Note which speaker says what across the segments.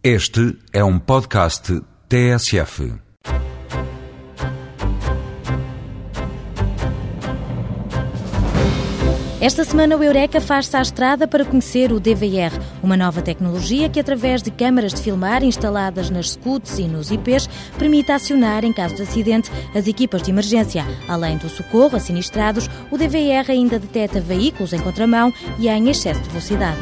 Speaker 1: Este é um podcast TSF.
Speaker 2: Esta semana o Eureka faz-se à estrada para conhecer o DVR, uma nova tecnologia que, através de câmaras de filmar instaladas nas scouts e nos IPs, permite acionar, em caso de acidente, as equipas de emergência. Além do socorro a sinistrados, o DVR ainda detecta veículos em contramão e em excesso de velocidade.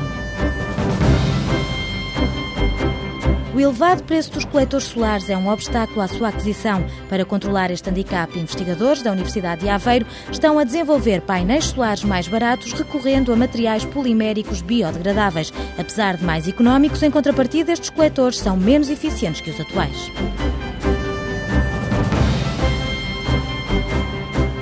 Speaker 2: O elevado preço dos coletores solares é um obstáculo à sua aquisição. Para controlar este handicap, investigadores da Universidade de Aveiro estão a desenvolver painéis solares mais baratos recorrendo a materiais poliméricos biodegradáveis. Apesar de mais económicos, em contrapartida, estes coletores são menos eficientes que os atuais.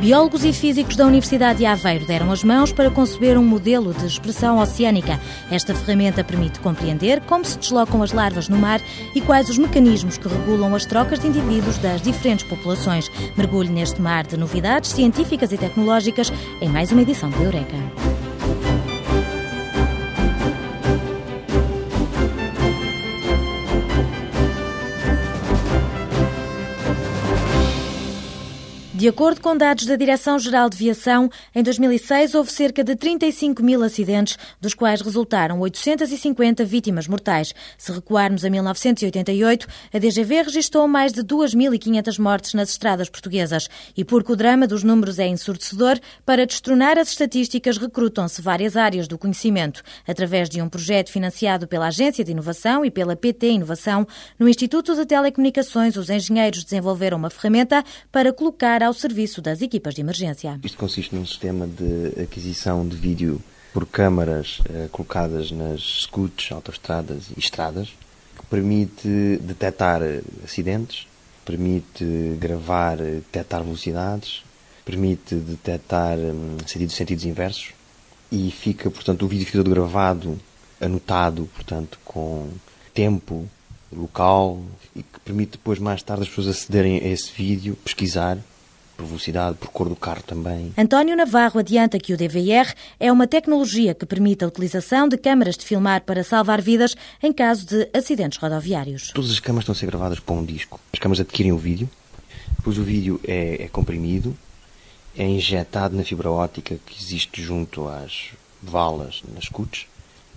Speaker 2: Biólogos e físicos da Universidade de Aveiro deram as mãos para conceber um modelo de expressão oceânica. Esta ferramenta permite compreender como se deslocam as larvas no mar e quais os mecanismos que regulam as trocas de indivíduos das diferentes populações. Mergulhe neste mar de novidades científicas e tecnológicas em mais uma edição de Eureka. De acordo com dados da Direção-Geral de Viação, em 2006 houve cerca de 35 mil acidentes, dos quais resultaram 850 vítimas mortais. Se recuarmos a 1988, a DGV registrou mais de 2.500 mortes nas estradas portuguesas. E porque o drama dos números é ensurdecedor, para destronar as estatísticas recrutam-se várias áreas do conhecimento. Através de um projeto financiado pela Agência de Inovação e pela PT Inovação, no Instituto de Telecomunicações, os engenheiros desenvolveram uma ferramenta para colocar ao serviço das equipas de emergência.
Speaker 3: Isto consiste num sistema de aquisição de vídeo por câmaras eh, colocadas nas scouts, autoestradas e estradas, que permite detectar acidentes, permite gravar, detectar velocidades, permite detectar hum, sentidos, sentidos inversos e fica, portanto, o vídeo fica todo gravado, anotado, portanto, com tempo, local e que permite depois mais tarde as pessoas acederem a esse vídeo, pesquisar por velocidade, por cor do carro também.
Speaker 2: António Navarro adianta que o DVR é uma tecnologia que permite a utilização de câmaras de filmar para salvar vidas em caso de acidentes rodoviários.
Speaker 3: Todas as câmaras estão a ser gravadas para um disco. As câmaras adquirem o vídeo, depois o vídeo é, é comprimido, é injetado na fibra óptica que existe junto às valas nas CUTs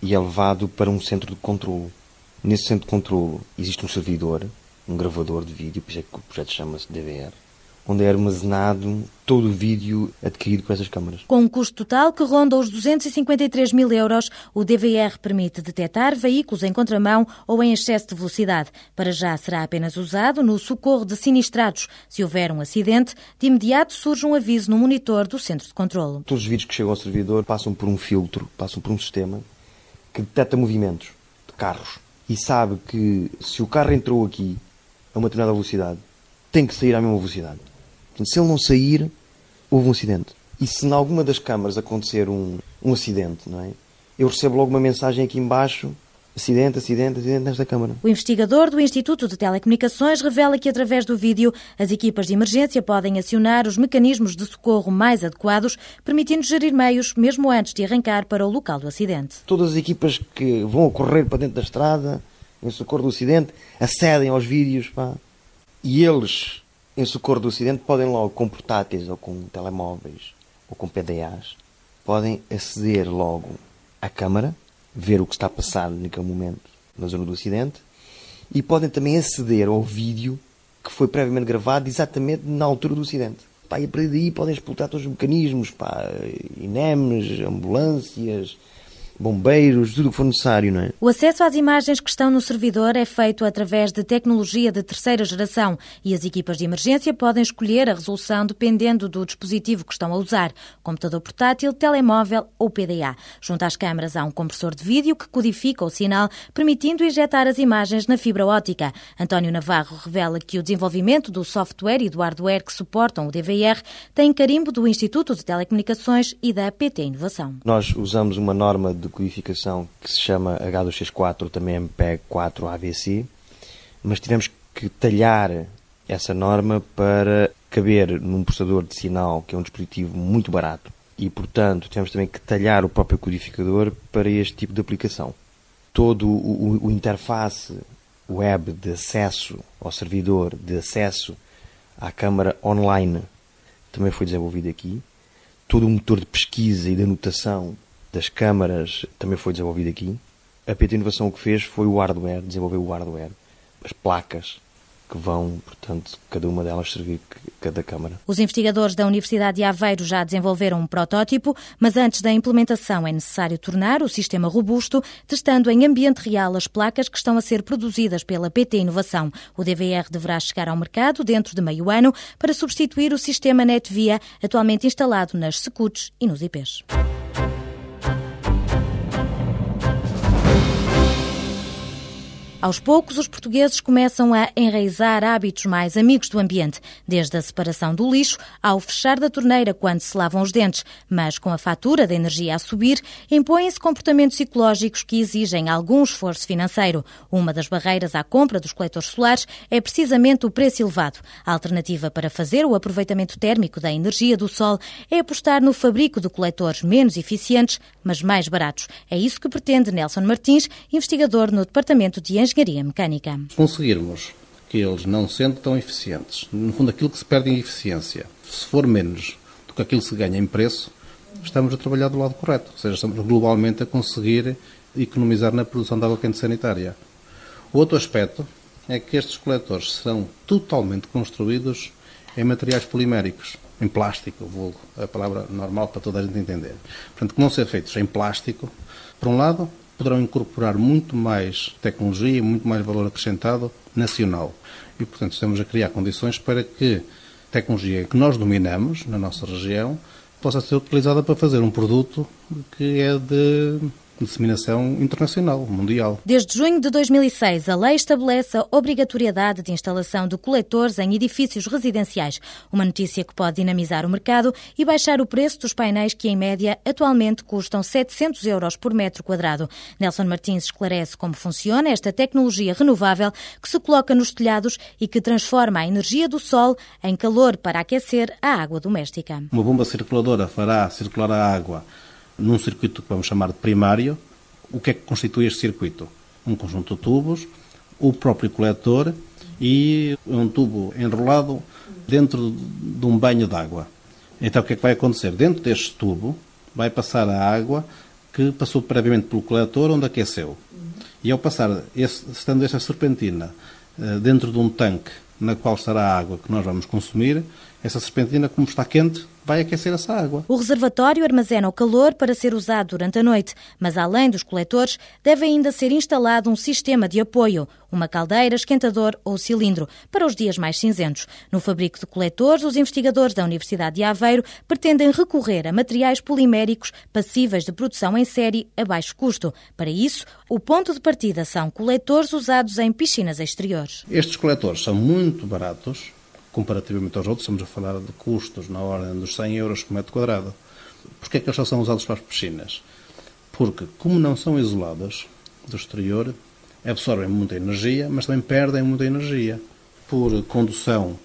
Speaker 3: e é levado para um centro de controlo. Nesse centro de controlo existe um servidor, um gravador de vídeo, por isso é que o projeto chama-se DVR onde é armazenado todo o vídeo adquirido por essas câmaras.
Speaker 2: Com um custo total que ronda os 253 mil euros, o DVR permite detectar veículos em contramão ou em excesso de velocidade. Para já será apenas usado no socorro de sinistrados. Se houver um acidente, de imediato surge um aviso no monitor do centro de controlo.
Speaker 3: Todos os vídeos que chegam ao servidor passam por um filtro, passam por um sistema que detecta movimentos de carros e sabe que se o carro entrou aqui a uma determinada velocidade, tem que sair à mesma velocidade. Portanto, se ele não sair, houve um acidente. E se em alguma das câmaras acontecer um, um acidente, não é? Eu recebo logo uma mensagem aqui embaixo Acidente, acidente, acidente nesta Câmara.
Speaker 2: O investigador do Instituto de Telecomunicações revela que, através do vídeo, as equipas de emergência podem acionar os mecanismos de socorro mais adequados, permitindo gerir meios mesmo antes de arrancar para o local do acidente.
Speaker 3: Todas as equipas que vão correr para dentro da estrada, em socorro do acidente, acedem aos vídeos pá, e eles em socorro do acidente podem logo, com portáteis ou com telemóveis ou com PDAs, podem aceder logo à câmara, ver o que está a passar naquele momento na zona do acidente e podem também aceder ao vídeo que foi previamente gravado exatamente na altura do acidente. Pá, e a partir daí podem explotar todos os mecanismos, pá, INEMs, ambulâncias, bombeiros, tudo o que for necessário, não é?
Speaker 2: O acesso às imagens que estão no servidor é feito através de tecnologia de terceira geração e as equipas de emergência podem escolher a resolução dependendo do dispositivo que estão a usar, computador portátil, telemóvel ou PDA. Junto às câmaras há um compressor de vídeo que codifica o sinal, permitindo injetar as imagens na fibra óptica. António Navarro revela que o desenvolvimento do software e do hardware que suportam o DVR tem carimbo do Instituto de Telecomunicações e da PT Inovação.
Speaker 3: Nós usamos uma norma de de codificação que se chama H264, também MPEG 4 AVC, mas tivemos que talhar essa norma para caber num processador de sinal, que é um dispositivo muito barato, e portanto tivemos também que talhar o próprio codificador para este tipo de aplicação. Todo o, o, o interface web de acesso ao servidor, de acesso à câmara online, também foi desenvolvido aqui. Todo o motor de pesquisa e de anotação das câmaras também foi desenvolvido aqui. A PT Inovação o que fez foi o hardware, desenvolveu o hardware, as placas, que vão, portanto, cada uma delas servir cada Câmara.
Speaker 2: Os investigadores da Universidade de Aveiro já desenvolveram um protótipo, mas antes da implementação é necessário tornar o sistema robusto, testando em ambiente real as placas que estão a ser produzidas pela PT Inovação. O DVR deverá chegar ao mercado dentro de meio ano para substituir o sistema NetVia atualmente instalado nas Secutes e nos IPs. Aos poucos, os portugueses começam a enraizar hábitos mais amigos do ambiente, desde a separação do lixo ao fechar da torneira quando se lavam os dentes. Mas com a fatura da energia a subir, impõem-se comportamentos ecológicos que exigem algum esforço financeiro. Uma das barreiras à compra dos coletores solares é precisamente o preço elevado. A alternativa para fazer o aproveitamento térmico da energia do sol é apostar no fabrico de coletores menos eficientes, mas mais baratos. É isso que pretende Nelson Martins, investigador no Departamento de engenharia mecânica.
Speaker 4: Conseguirmos que eles não sendo tão eficientes, no fundo aquilo que se perde em eficiência, se for menos do que aquilo que se ganha em preço, estamos a trabalhar do lado correto, ou seja, estamos globalmente a conseguir economizar na produção de água quente sanitária. Outro aspecto é que estes coletores serão totalmente construídos em materiais poliméricos, em plástico, vulgo, a palavra normal para toda a gente entender. Portanto, que vão ser feitos em plástico, por um lado, poderão incorporar muito mais tecnologia muito mais valor acrescentado nacional. E, portanto, estamos a criar condições para que tecnologia que nós dominamos na nossa região possa ser utilizada para fazer um produto que é de disseminação internacional, mundial.
Speaker 2: Desde junho de 2006, a lei estabelece a obrigatoriedade de instalação de coletores em edifícios residenciais, uma notícia que pode dinamizar o mercado e baixar o preço dos painéis que, em média, atualmente custam 700 euros por metro quadrado. Nelson Martins esclarece como funciona esta tecnologia renovável que se coloca nos telhados e que transforma a energia do sol em calor para aquecer a água doméstica.
Speaker 4: Uma bomba circuladora fará circular a água num circuito que vamos chamar de primário. O que é que constitui este circuito? Um conjunto de tubos, o próprio coletor e um tubo enrolado dentro de um banho de água. Então o que é que vai acontecer? Dentro deste tubo vai passar a água que passou previamente pelo coletor onde aqueceu. E ao passar, esse, estando esta serpentina eh, dentro de um tanque na qual estará a água que nós vamos consumir, essa serpentina, como está quente, vai aquecer essa água.
Speaker 2: O reservatório armazena o calor para ser usado durante a noite, mas além dos coletores, deve ainda ser instalado um sistema de apoio, uma caldeira, esquentador ou cilindro, para os dias mais cinzentos. No fabrico de coletores, os investigadores da Universidade de Aveiro pretendem recorrer a materiais poliméricos passíveis de produção em série a baixo custo. Para isso, o ponto de partida são coletores usados em piscinas exteriores.
Speaker 4: Estes coletores são muito baratos, comparativamente aos outros, estamos a falar de custos na ordem dos 100 euros por metro quadrado. Porquê é que eles só são usados para as piscinas? Porque, como não são isoladas do exterior, absorvem muita energia, mas também perdem muita energia por condução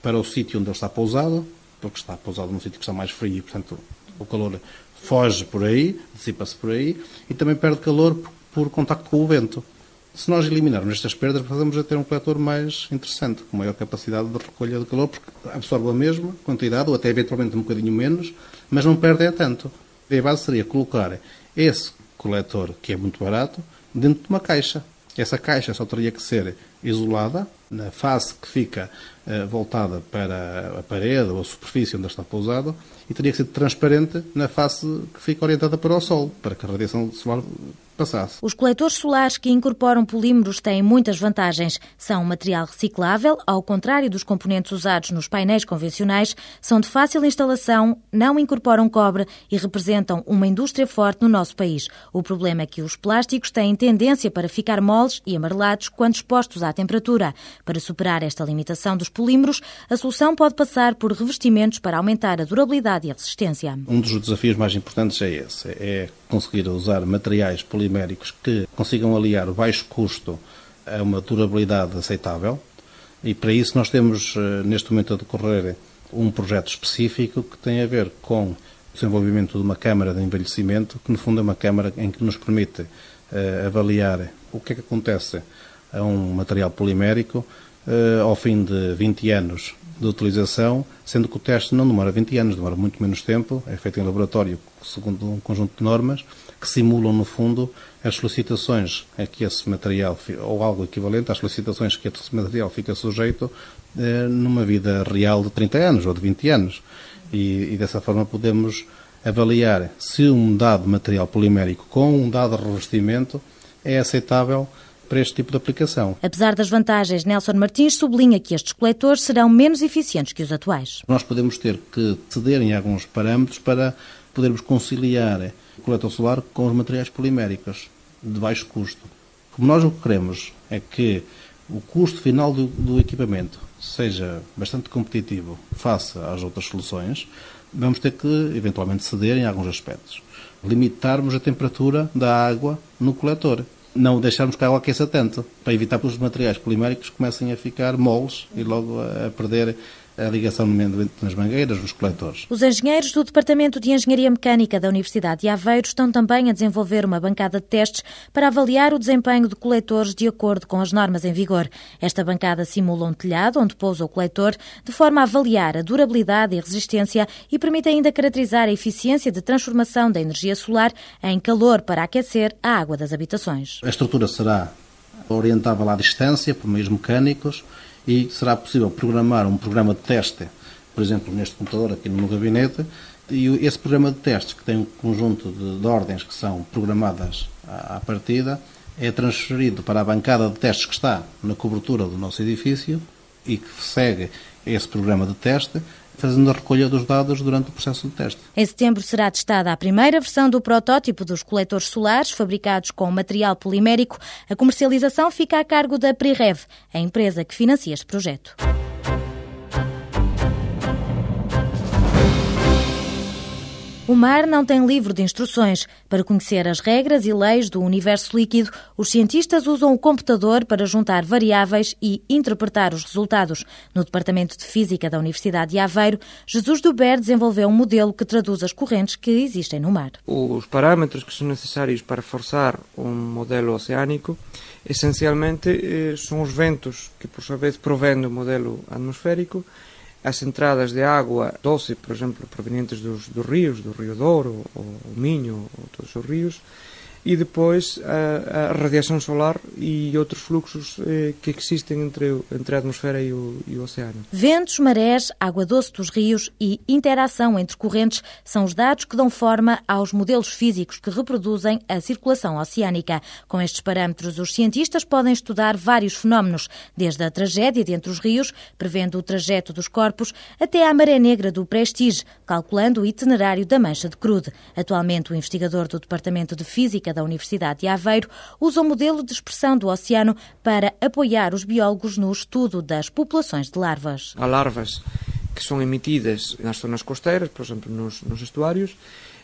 Speaker 4: para o sítio onde ele está pousado, porque está pousado num sítio que está mais frio e, portanto, o calor foge por aí, dissipa-se por aí, e também perde calor por, por contacto com o vento. Se nós eliminarmos estas perdas, podemos ter um coletor mais interessante, com maior capacidade de recolha de calor, porque absorve a mesma quantidade, ou até eventualmente um bocadinho menos, mas não perde tanto. A base seria colocar esse coletor, que é muito barato, dentro de uma caixa. Essa caixa só teria que ser isolada, na face que fica uh, voltada para a parede ou a superfície onde está pousado, e teria que ser transparente na face que fica orientada para o sol, para que a radiação solar passasse.
Speaker 2: Os coletores solares que incorporam polímeros têm muitas vantagens. São um material reciclável, ao contrário dos componentes usados nos painéis convencionais, são de fácil instalação, não incorporam cobre e representam uma indústria forte no nosso país. O problema é que os plásticos têm tendência para ficar moles e amarelados quando expostos à temperatura. Para superar esta limitação dos polímeros, a solução pode passar por revestimentos para aumentar a durabilidade e a resistência.
Speaker 4: Um dos desafios mais importantes é esse, é conseguir usar materiais poliméricos que consigam aliar o baixo custo a uma durabilidade aceitável. E para isso nós temos eh, neste momento a decorrer um projeto específico que tem a ver com o desenvolvimento de uma câmara de envelhecimento, que no fundo é uma câmara em que nos permite uh, avaliar o que é que acontece a um material polimérico uh, ao fim de 20 anos de utilização, sendo que o teste não demora 20 anos, demora muito menos tempo, é feito em laboratório segundo um conjunto de normas que simulam, no fundo, as solicitações a que esse material, ou algo equivalente às solicitações que esse material fica sujeito eh, numa vida real de 30 anos ou de 20 anos. E, e dessa forma podemos avaliar se um dado material polimérico com um dado revestimento é aceitável para este tipo de aplicação.
Speaker 2: Apesar das vantagens, Nelson Martins sublinha que estes coletores serão menos eficientes que os atuais.
Speaker 4: Nós podemos ter que ceder em alguns parâmetros para podermos conciliar o coletor solar com os materiais poliméricos de baixo custo. Como nós o que queremos é que o custo final do, do equipamento seja bastante competitivo face às outras soluções, vamos ter que eventualmente ceder em alguns aspectos. Limitarmos a temperatura da água no coletor não deixarmos que a água aqueça tanto, para evitar que os materiais poliméricos comecem a ficar moles e logo a perder a ligação nas mangueiras, nos coletores.
Speaker 2: Os engenheiros do Departamento de Engenharia Mecânica da Universidade de Aveiro estão também a desenvolver uma bancada de testes para avaliar o desempenho de coletores de acordo com as normas em vigor. Esta bancada simula um telhado onde pousa o coletor, de forma a avaliar a durabilidade e resistência e permite ainda caracterizar a eficiência de transformação da energia solar em calor para aquecer a água das habitações.
Speaker 4: A estrutura será orientável à distância por meios mecânicos e será possível programar um programa de teste, por exemplo, neste computador aqui no gabinete, e esse programa de testes, que tem um conjunto de, de ordens que são programadas à, à partida, é transferido para a bancada de testes que está na cobertura do nosso edifício e que segue esse programa de teste fazendo a recolha dos dados durante o processo de teste.
Speaker 2: Em setembro será testada a primeira versão do protótipo dos coletores solares fabricados com material polimérico. A comercialização fica a cargo da Prirev, a empresa que financia este projeto. O mar não tem livro de instruções. Para conhecer as regras e leis do universo líquido, os cientistas usam o computador para juntar variáveis e interpretar os resultados. No Departamento de Física da Universidade de Aveiro, Jesus Duber desenvolveu um modelo que traduz as correntes que existem no mar.
Speaker 5: Os parâmetros que são necessários para forçar um modelo oceânico essencialmente eh, são os ventos que, por sua vez, provêm do modelo atmosférico as entradas de água doce, por exemplo, provenientes dos, dos rios, do Rio Douro, ou, Minho, ou todos os rios, e depois a, a, radiação solar e outros fluxos eh, que existem entre, entre a atmosfera e o, e o, oceano.
Speaker 2: Ventos, marés, água doce dos rios e interação entre correntes são os dados que dão forma aos modelos físicos que reproduzem a circulação oceânica. Com estes parâmetros, os cientistas podem estudar vários fenómenos, desde a tragédia de entre os rios, prevendo o trajeto dos corpos, até à maré negra do Prestige, calculando o itinerário da mancha de crude. Atualmente, o investigador do Departamento de Física da Universidade de Aveiro usa o modelo de expressão do oceano para apoiar os biólogos no estudo das populações de larvas.
Speaker 5: Há larvas que são emitidas nas zonas costeiras, por exemplo, nos, nos estuários,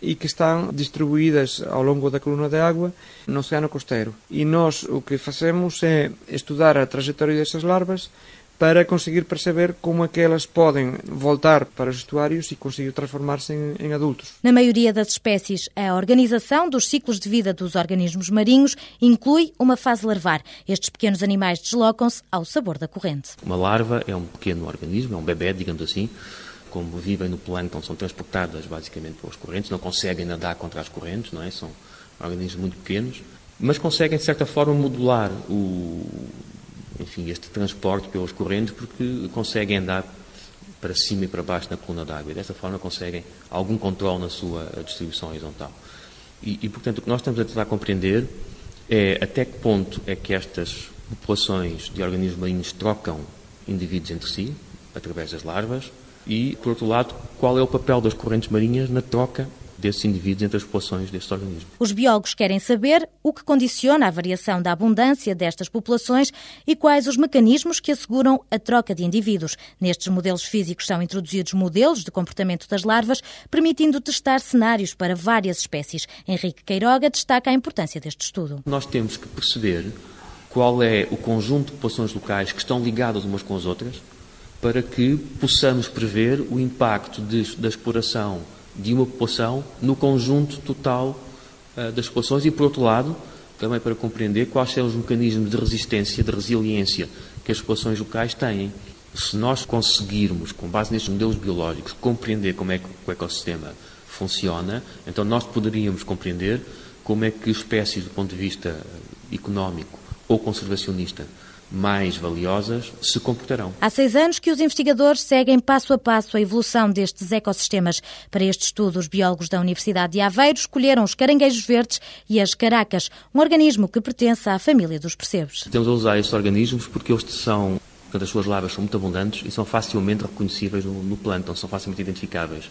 Speaker 5: e que estão distribuídas ao longo da coluna de água no oceano costeiro. E nós o que fazemos é estudar a trajetória dessas larvas para conseguir perceber como é que elas podem voltar para os estuários e conseguir transformar-se em, em, adultos.
Speaker 2: Na maioria das espécies, a organização dos ciclos de vida dos organismos marinhos inclui uma fase larvar. Estes pequenos animais deslocam-se ao sabor da corrente.
Speaker 6: Uma larva é um pequeno organismo, é um bebê, digamos assim, como vivem no plâncton, são transportadas basicamente pelas correntes, não conseguem nadar contra as correntes, não é? São organismos muito pequenos, mas conseguem, de certa forma, modular o, enfim, este transporte pelas correntes porque conseguem andar para cima e para baixo na coluna d'água dessa forma conseguem algum controle na sua distribuição horizontal. E, e, portanto, o que nós estamos a tentar compreender é até que ponto é que estas populações de organismos marinhos trocam indivíduos entre si, através das larvas, e, por outro lado, qual é o papel das correntes marinhas na troca desses indivíduos entre as populações destes organismos.
Speaker 2: Os biólogos querem saber o que condiciona a variação da abundância destas populações e quais os mecanismos que asseguram a troca de indivíduos. Nestes modelos físicos são introduzidos modelos de comportamento das larvas, permitindo testar cenários para várias espécies. Henrique Queiroga destaca a importância deste estudo.
Speaker 6: Nós temos que perceber qual é o conjunto de populações locais que estão ligadas umas com as outras para que possamos prever o impacto de, da exploração de uma população no conjunto total uh, das populações e, por outro lado, também para compreender quais são os mecanismos de resistência, de resiliência que as populações locais têm. Se nós conseguirmos, com base nestes modelos biológicos, compreender como é que o ecossistema funciona, então nós poderíamos compreender como é que espécies, do ponto de vista económico ou conservacionista, mais valiosas se comportarão.
Speaker 2: Há seis anos que os investigadores seguem passo a passo a evolução destes ecossistemas. Para este estudo, os biólogos da Universidade de Aveiro escolheram os caranguejos verdes e as caracas, um organismo que pertence à família dos percebes.
Speaker 6: Temos a usar estes organismos porque eles são, portanto, as suas larvas são muito abundantes e são facilmente reconhecíveis no, no plâncton, são facilmente identificáveis.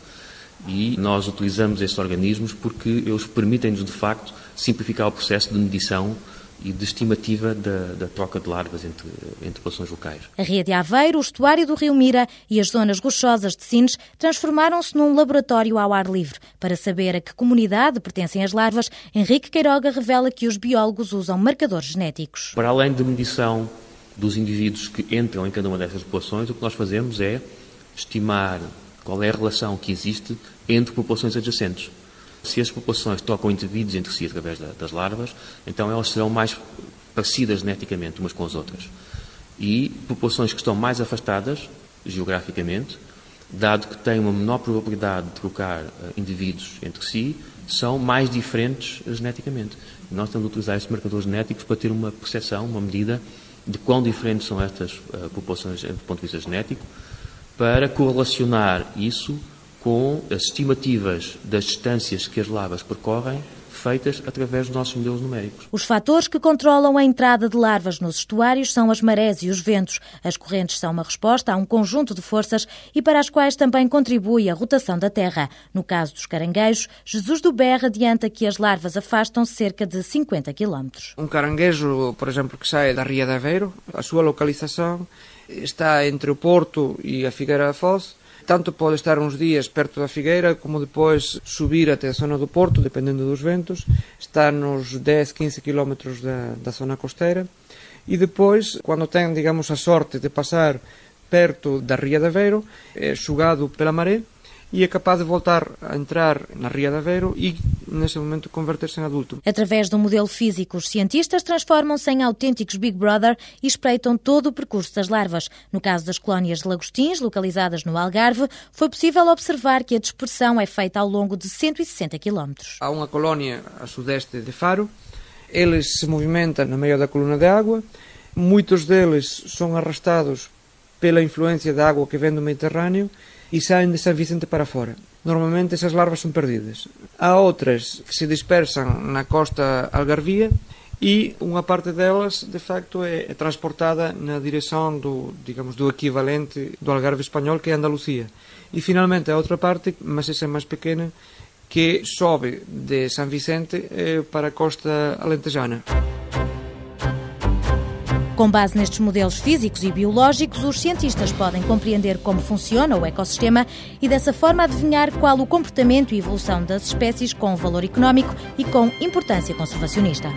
Speaker 6: E nós utilizamos estes organismos porque eles permitem-nos, de facto, simplificar o processo de medição e de estimativa da, da, troca de larvas entre, entre populações locais.
Speaker 2: A Ria de Aveiro, o estuário do Rio Mira e as zonas rochosas de Sines transformaram-se num laboratório ao ar livre. Para saber a que comunidade pertencem as larvas, Henrique Queiroga revela que os biólogos usam marcadores genéticos.
Speaker 6: Para além de medição dos indivíduos que entram em cada uma dessas populações, o que nós fazemos é estimar qual é a relação que existe entre populações adjacentes. Se as populações tocam indivíduos entre si através das larvas, então elas serão mais parecidas geneticamente umas com as outras. E populações que estão mais afastadas geograficamente, dado que têm uma menor probabilidade de trocar uh, indivíduos entre si, são mais diferentes geneticamente. Nós temos de utilizar estes marcadores genéticos para ter uma percepção, uma medida de quão diferentes são estas uh, populações do ponto de vista genético, para correlacionar isso com as estimativas das distâncias que as larvas percorrem feitas através dos nossos modelos numéricos.
Speaker 2: Os fatores que controlam a entrada de larvas nos estuários são as marés e os ventos. As correntes são uma resposta a um conjunto de forças e para as quais também contribui a rotação da Terra. No caso dos caranguejos, Jesus do Berra adianta que as larvas afastam cerca de 50 km.
Speaker 5: Um caranguejo, por exemplo, que sai da Ria de Aveiro, a sua localização está entre o Porto e a Figueira da Foz, tanto pode estar uns días perto da Figueira como depois subir até a zona do Porto, dependendo dos ventos, está nos 10, 15 km da, da zona costeira. E depois, quando tem, digamos, a sorte de passar perto da Ria de Aveiro, é sugado pela maré e é capaz de voltar a entrar na Ria de Aveiro e, nesse momento, converter-se em adulto.
Speaker 2: Através do modelo físico, os cientistas transformam-se em autênticos Big Brother e espreitam todo o percurso das larvas. No caso das colónias de lagostins, localizadas no Algarve, foi possível observar que a dispersão é feita ao longo de 160 km.
Speaker 5: Há uma colónia a sudeste de Faro, eles se movimentam no meio da coluna de água, muitos deles são arrastados pela influência da água que vem do Mediterrâneo e saem de São Vicente para fora. Normalmente essas larvas são perdidas. Há outras que se dispersam na costa algarvia e uma parte delas, de facto, é, é transportada na direção do, digamos, do equivalente do Algarve espanhol, que é Andalucia. E finalmente a outra parte, mas essa é mais pequena, que sobe de São Vicente eh, para a costa alentejana.
Speaker 2: Com base nestes modelos físicos e biológicos, os cientistas podem compreender como funciona o ecossistema e, dessa forma, adivinhar qual o comportamento e evolução das espécies com valor económico e com importância conservacionista.